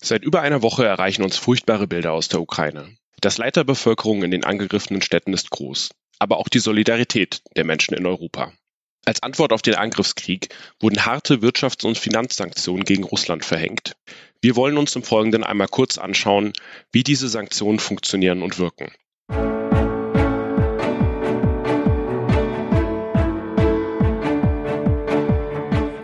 Seit über einer Woche erreichen uns furchtbare Bilder aus der Ukraine. Das Leid der Bevölkerung in den angegriffenen Städten ist groß, aber auch die Solidarität der Menschen in Europa. Als Antwort auf den Angriffskrieg wurden harte Wirtschafts- und Finanzsanktionen gegen Russland verhängt. Wir wollen uns im Folgenden einmal kurz anschauen, wie diese Sanktionen funktionieren und wirken.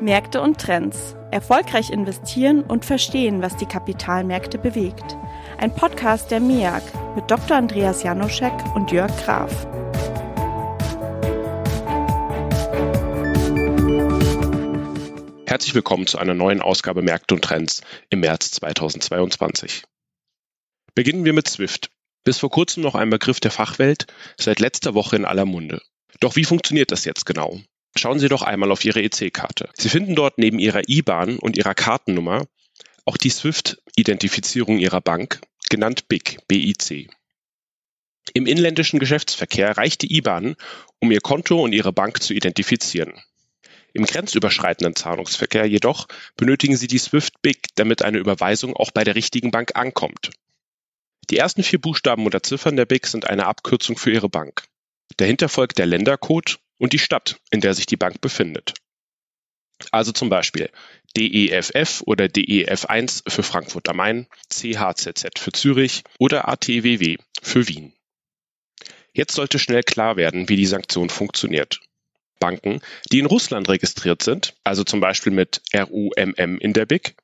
Märkte und Trends. Erfolgreich investieren und verstehen, was die Kapitalmärkte bewegt. Ein Podcast der MEAG mit Dr. Andreas Janoschek und Jörg Graf. Herzlich willkommen zu einer neuen Ausgabe Märkte und Trends im März 2022. Beginnen wir mit SWIFT. Bis vor kurzem noch ein Begriff der Fachwelt, seit letzter Woche in aller Munde. Doch wie funktioniert das jetzt genau? Schauen Sie doch einmal auf Ihre EC-Karte. Sie finden dort neben Ihrer IBAN und Ihrer Kartennummer auch die SWIFT-Identifizierung Ihrer Bank, genannt BIC, BIC. Im inländischen Geschäftsverkehr reicht die IBAN, um Ihr Konto und Ihre Bank zu identifizieren. Im grenzüberschreitenden Zahlungsverkehr jedoch benötigen Sie die SWIFT-BIC, damit eine Überweisung auch bei der richtigen Bank ankommt. Die ersten vier Buchstaben oder Ziffern der BIC sind eine Abkürzung für Ihre Bank. Dahinter folgt der Ländercode und die Stadt, in der sich die Bank befindet. Also zum Beispiel DEFF oder DEF1 für Frankfurt am Main, CHZZ für Zürich oder ATWW für Wien. Jetzt sollte schnell klar werden, wie die Sanktion funktioniert. Banken, die in Russland registriert sind, also zum Beispiel mit RUMM in der BIC,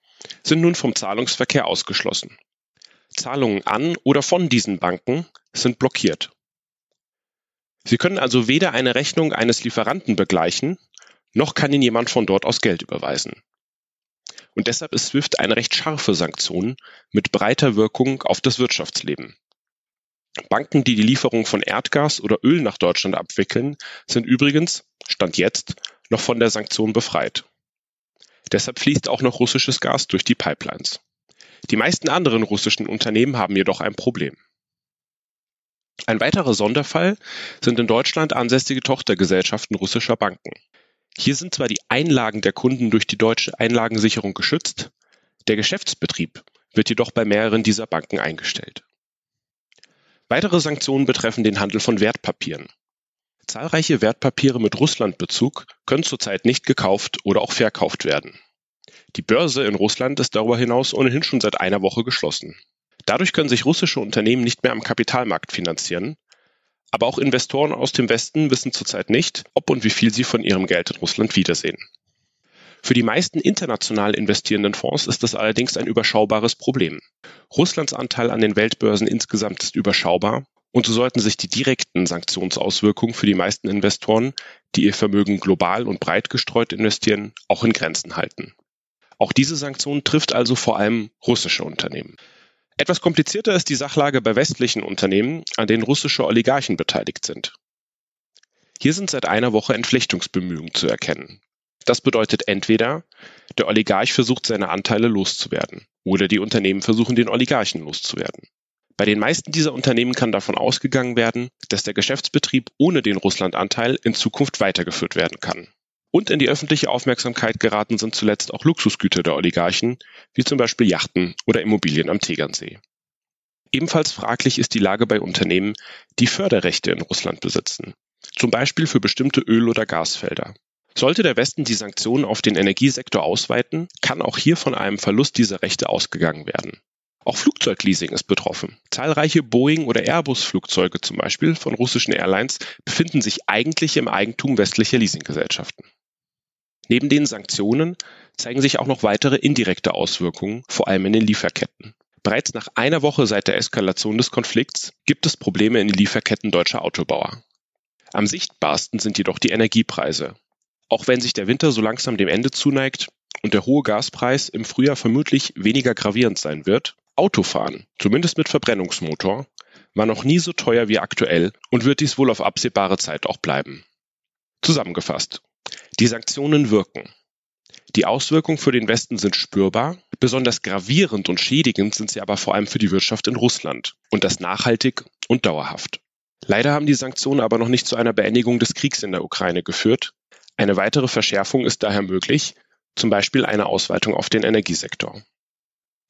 sind nun vom Zahlungsverkehr ausgeschlossen. Zahlungen an oder von diesen Banken sind blockiert. Sie können also weder eine Rechnung eines Lieferanten begleichen, noch kann Ihnen jemand von dort aus Geld überweisen. Und deshalb ist SWIFT eine recht scharfe Sanktion mit breiter Wirkung auf das Wirtschaftsleben. Banken, die die Lieferung von Erdgas oder Öl nach Deutschland abwickeln, sind übrigens, Stand jetzt, noch von der Sanktion befreit. Deshalb fließt auch noch russisches Gas durch die Pipelines. Die meisten anderen russischen Unternehmen haben jedoch ein Problem. Ein weiterer Sonderfall sind in Deutschland ansässige Tochtergesellschaften russischer Banken. Hier sind zwar die Einlagen der Kunden durch die deutsche Einlagensicherung geschützt, der Geschäftsbetrieb wird jedoch bei mehreren dieser Banken eingestellt. Weitere Sanktionen betreffen den Handel von Wertpapieren. Zahlreiche Wertpapiere mit Russlandbezug können zurzeit nicht gekauft oder auch verkauft werden. Die Börse in Russland ist darüber hinaus ohnehin schon seit einer Woche geschlossen. Dadurch können sich russische Unternehmen nicht mehr am Kapitalmarkt finanzieren. Aber auch Investoren aus dem Westen wissen zurzeit nicht, ob und wie viel sie von ihrem Geld in Russland wiedersehen. Für die meisten international investierenden Fonds ist das allerdings ein überschaubares Problem. Russlands Anteil an den Weltbörsen insgesamt ist überschaubar und so sollten sich die direkten Sanktionsauswirkungen für die meisten Investoren, die ihr Vermögen global und breit gestreut investieren, auch in Grenzen halten. Auch diese Sanktion trifft also vor allem russische Unternehmen. Etwas komplizierter ist die Sachlage bei westlichen Unternehmen, an denen russische Oligarchen beteiligt sind. Hier sind seit einer Woche Entflechtungsbemühungen zu erkennen. Das bedeutet entweder, der Oligarch versucht seine Anteile loszuwerden oder die Unternehmen versuchen den Oligarchen loszuwerden. Bei den meisten dieser Unternehmen kann davon ausgegangen werden, dass der Geschäftsbetrieb ohne den Russlandanteil in Zukunft weitergeführt werden kann. Und in die öffentliche Aufmerksamkeit geraten sind zuletzt auch Luxusgüter der Oligarchen, wie zum Beispiel Yachten oder Immobilien am Tegernsee. Ebenfalls fraglich ist die Lage bei Unternehmen, die Förderrechte in Russland besitzen, zum Beispiel für bestimmte Öl- oder Gasfelder. Sollte der Westen die Sanktionen auf den Energiesektor ausweiten, kann auch hier von einem Verlust dieser Rechte ausgegangen werden. Auch Flugzeugleasing ist betroffen. Zahlreiche Boeing- oder Airbus-Flugzeuge zum Beispiel von russischen Airlines befinden sich eigentlich im Eigentum westlicher Leasinggesellschaften. Neben den Sanktionen zeigen sich auch noch weitere indirekte Auswirkungen, vor allem in den Lieferketten. Bereits nach einer Woche seit der Eskalation des Konflikts gibt es Probleme in den Lieferketten deutscher Autobauer. Am sichtbarsten sind jedoch die Energiepreise. Auch wenn sich der Winter so langsam dem Ende zuneigt und der hohe Gaspreis im Frühjahr vermutlich weniger gravierend sein wird, Autofahren, zumindest mit Verbrennungsmotor, war noch nie so teuer wie aktuell und wird dies wohl auf absehbare Zeit auch bleiben. Zusammengefasst. Die Sanktionen wirken. Die Auswirkungen für den Westen sind spürbar, besonders gravierend und schädigend sind sie aber vor allem für die Wirtschaft in Russland und das nachhaltig und dauerhaft. Leider haben die Sanktionen aber noch nicht zu einer Beendigung des Kriegs in der Ukraine geführt. Eine weitere Verschärfung ist daher möglich, zum Beispiel eine Ausweitung auf den Energiesektor.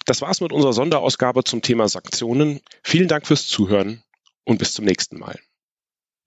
Das war's mit unserer Sonderausgabe zum Thema Sanktionen. Vielen Dank fürs Zuhören und bis zum nächsten Mal.